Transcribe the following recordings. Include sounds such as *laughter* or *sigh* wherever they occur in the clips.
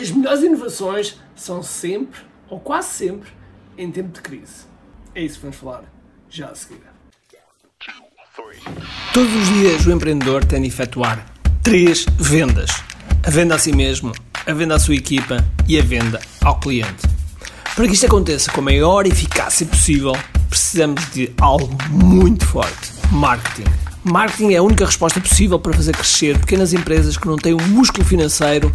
As melhores inovações são sempre, ou quase sempre, em tempo de crise. É isso que vamos falar já a seguir. Todos os dias o empreendedor tem de efetuar três vendas: a venda a si mesmo, a venda à sua equipa e a venda ao cliente. Para que isto aconteça com a maior eficácia possível, precisamos de algo muito forte: marketing. Marketing é a única resposta possível para fazer crescer pequenas empresas que não têm o músculo financeiro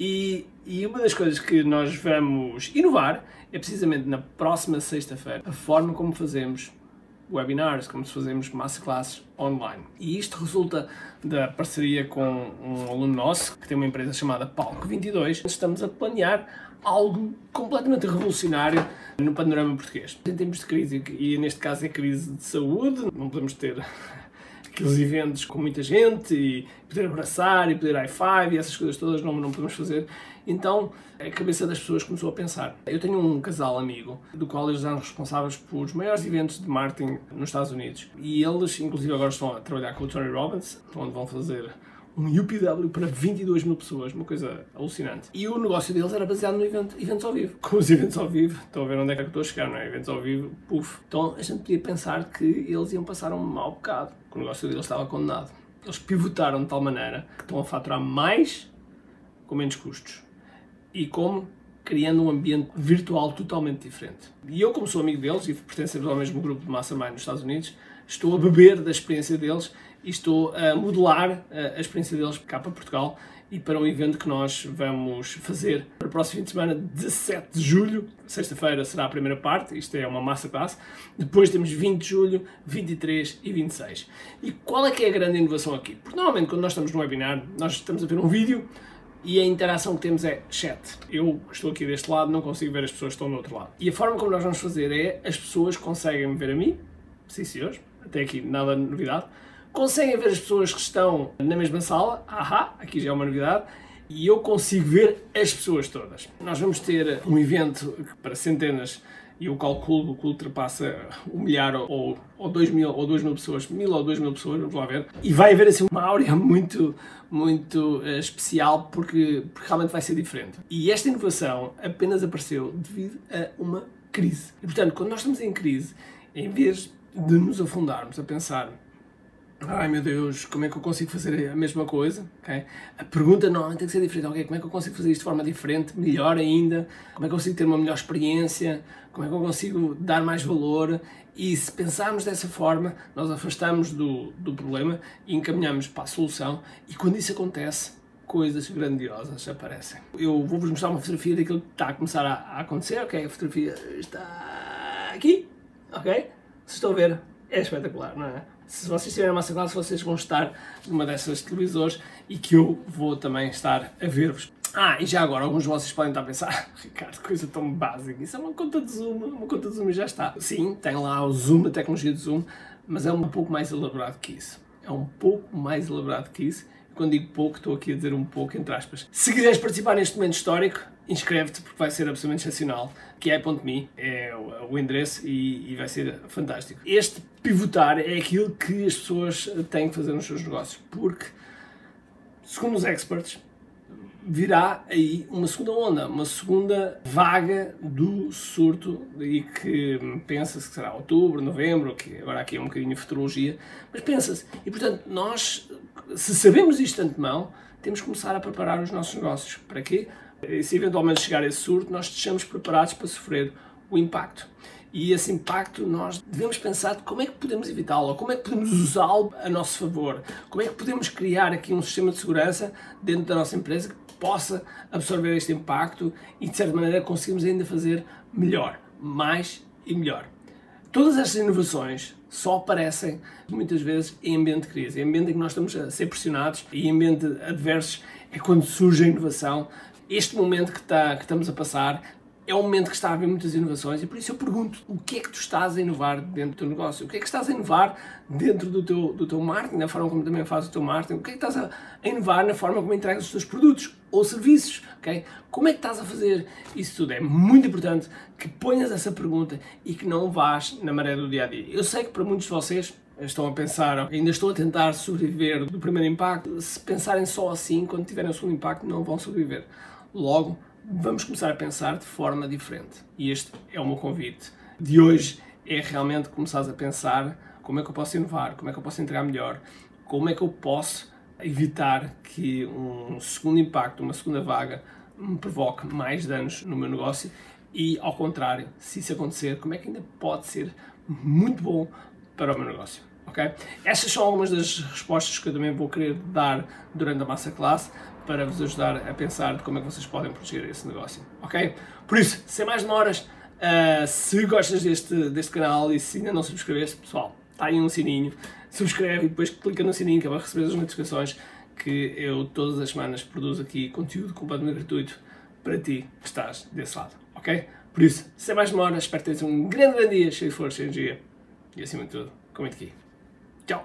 E, e uma das coisas que nós vamos inovar é precisamente na próxima sexta-feira a forma como fazemos webinars, como se fazemos masterclasses online. E isto resulta da parceria com um aluno nosso que tem uma empresa chamada Palco 22. Estamos a planear algo completamente revolucionário no panorama português. Em tempos de crise, e neste caso é crise de saúde, não podemos ter aqueles eventos com muita gente e poder abraçar e poder high five e essas coisas todas não, não podemos fazer. Então a cabeça das pessoas começou a pensar. Eu tenho um casal amigo, do qual eles eram responsáveis por os maiores eventos de marketing nos Estados Unidos. E eles, inclusive, agora estão a trabalhar com o Tony Robbins, onde vão fazer um UPW para 22 mil pessoas, uma coisa alucinante. E o negócio deles era baseado no evento, eventos ao vivo. Com os eventos ao vivo, estão a ver onde é que eu estou a chegar, não é? Eventos ao vivo, puf. Então a gente podia pensar que eles iam passar um mau bocado, que o negócio deles estava condenado. Eles pivotaram de tal maneira que estão a faturar mais com menos custos. E como? Criando um ambiente virtual totalmente diferente. E eu, como sou amigo deles e pertencemos ao mesmo grupo de Mastermind nos Estados Unidos, estou a beber da experiência deles e estou a modelar eh, a experiência deles cá para Portugal e para um evento que nós vamos fazer para o próximo fim de semana, 17 de julho. Sexta-feira será a primeira parte, isto é uma masterclass. Depois temos 20 de julho, 23 e 26. E qual é que é a grande inovação aqui? Porque normalmente quando nós estamos no webinar, nós estamos a ver um vídeo e a interação que temos é chat. Eu estou aqui deste lado, não consigo ver as pessoas que estão do outro lado. E a forma como nós vamos fazer é as pessoas conseguem ver a mim, sim senhores, até aqui nada de novidade, conseguem ver as pessoas que estão na mesma sala, ahá, aqui já é uma novidade, e eu consigo ver as pessoas todas. Nós vamos ter um evento para centenas e eu calculo que ultrapassa um milhar ou, ou dois mil ou duas mil pessoas, mil ou duas mil pessoas, vamos lá ver. E vai haver assim uma áurea muito, muito uh, especial porque, porque realmente vai ser diferente. E esta inovação apenas apareceu devido a uma crise. E portanto, quando nós estamos em crise, em vez de nos afundarmos a pensar Ai meu Deus, como é que eu consigo fazer a mesma coisa? Okay? A pergunta normalmente tem que ser diferente. Okay, como é que eu consigo fazer isto de forma diferente, melhor ainda? Como é que eu consigo ter uma melhor experiência? Como é que eu consigo dar mais valor? E se pensarmos dessa forma, nós afastamos do, do problema e encaminhamos para a solução. E quando isso acontece, coisas grandiosas aparecem. Eu vou-vos mostrar uma fotografia daquilo que está a começar a, a acontecer. Ok, a fotografia está aqui. Ok? Se estão a ver, é espetacular, não é? Se vocês tiverem uma classe, vocês vão estar numa dessas televisores e que eu vou também estar a ver-vos. Ah, e já agora, alguns de vocês podem estar a pensar, *laughs* ah, Ricardo, coisa tão básica, isso é uma conta de Zoom, uma conta de Zoom e já está. Sim, tem lá o Zoom, a tecnologia de Zoom, mas é um pouco mais elaborado que isso. É um pouco mais elaborado que isso. Quando digo pouco, estou aqui a dizer um pouco, entre aspas. Se quiseres participar neste momento histórico, inscreve-te porque vai ser absolutamente excepcional. Que é.me é o endereço e, e, vai ser fantástico. Este pivotar é aquilo que as pessoas têm que fazer nos seus negócios, porque, segundo os experts, virá aí uma segunda onda, uma segunda vaga do surto e que pensa-se que será outubro, novembro, que agora aqui é um bocadinho de futurologia, mas pensa-se. E portanto, nós, se sabemos isto de antemão, temos que começar a preparar os nossos negócios. Para quê? E se eventualmente chegar esse surto, nós estejamos preparados para sofrer o impacto. E esse impacto nós devemos pensar de como é que podemos evitá-lo, como é que podemos usá-lo a nosso favor, como é que podemos criar aqui um sistema de segurança dentro da nossa empresa que possa absorver este impacto e de certa maneira conseguimos ainda fazer melhor, mais e melhor. Todas estas inovações só aparecem muitas vezes em ambiente de crise, em ambiente em que nós estamos a ser pressionados e em ambiente adversos é quando surge a inovação este momento que, está, que estamos a passar é um momento que está a haver muitas inovações e por isso eu pergunto o que é que tu estás a inovar dentro do teu negócio? O que é que estás a inovar dentro do teu, do teu marketing, na forma como também fazes o teu marketing? O que é que estás a, a inovar na forma como entregas os teus produtos ou serviços? Okay? Como é que estás a fazer isso tudo? É muito importante que ponhas essa pergunta e que não vás na maré do dia a dia. Eu sei que para muitos de vocês estão a pensar, ainda estou a tentar sobreviver do primeiro impacto. Se pensarem só assim, quando tiverem o segundo impacto, não vão sobreviver. Logo, vamos começar a pensar de forma diferente. E este é o meu convite de hoje, é realmente começares a pensar como é que eu posso inovar, como é que eu posso entregar melhor, como é que eu posso evitar que um segundo impacto, uma segunda vaga, me provoque mais danos no meu negócio e, ao contrário, se isso acontecer, como é que ainda pode ser muito bom para o meu negócio. Okay? Estas são algumas das respostas que eu também vou querer dar durante a masterclass para vos ajudar a pensar de como é que vocês podem proteger esse negócio. Ok? Por isso, sem mais demoras, uh, se gostas deste, deste canal e se ainda não subscreveste, pessoal, está aí um sininho, subscreve e depois clica no sininho que é para receber as notificações que eu todas as semanas produzo aqui conteúdo completamente gratuito para ti que estás desse lado. Ok? Por isso, sem mais demoras, espero que tenhas um grande, grande dia, cheio de força, cheio de energia e acima de tudo, comente aqui. Ciao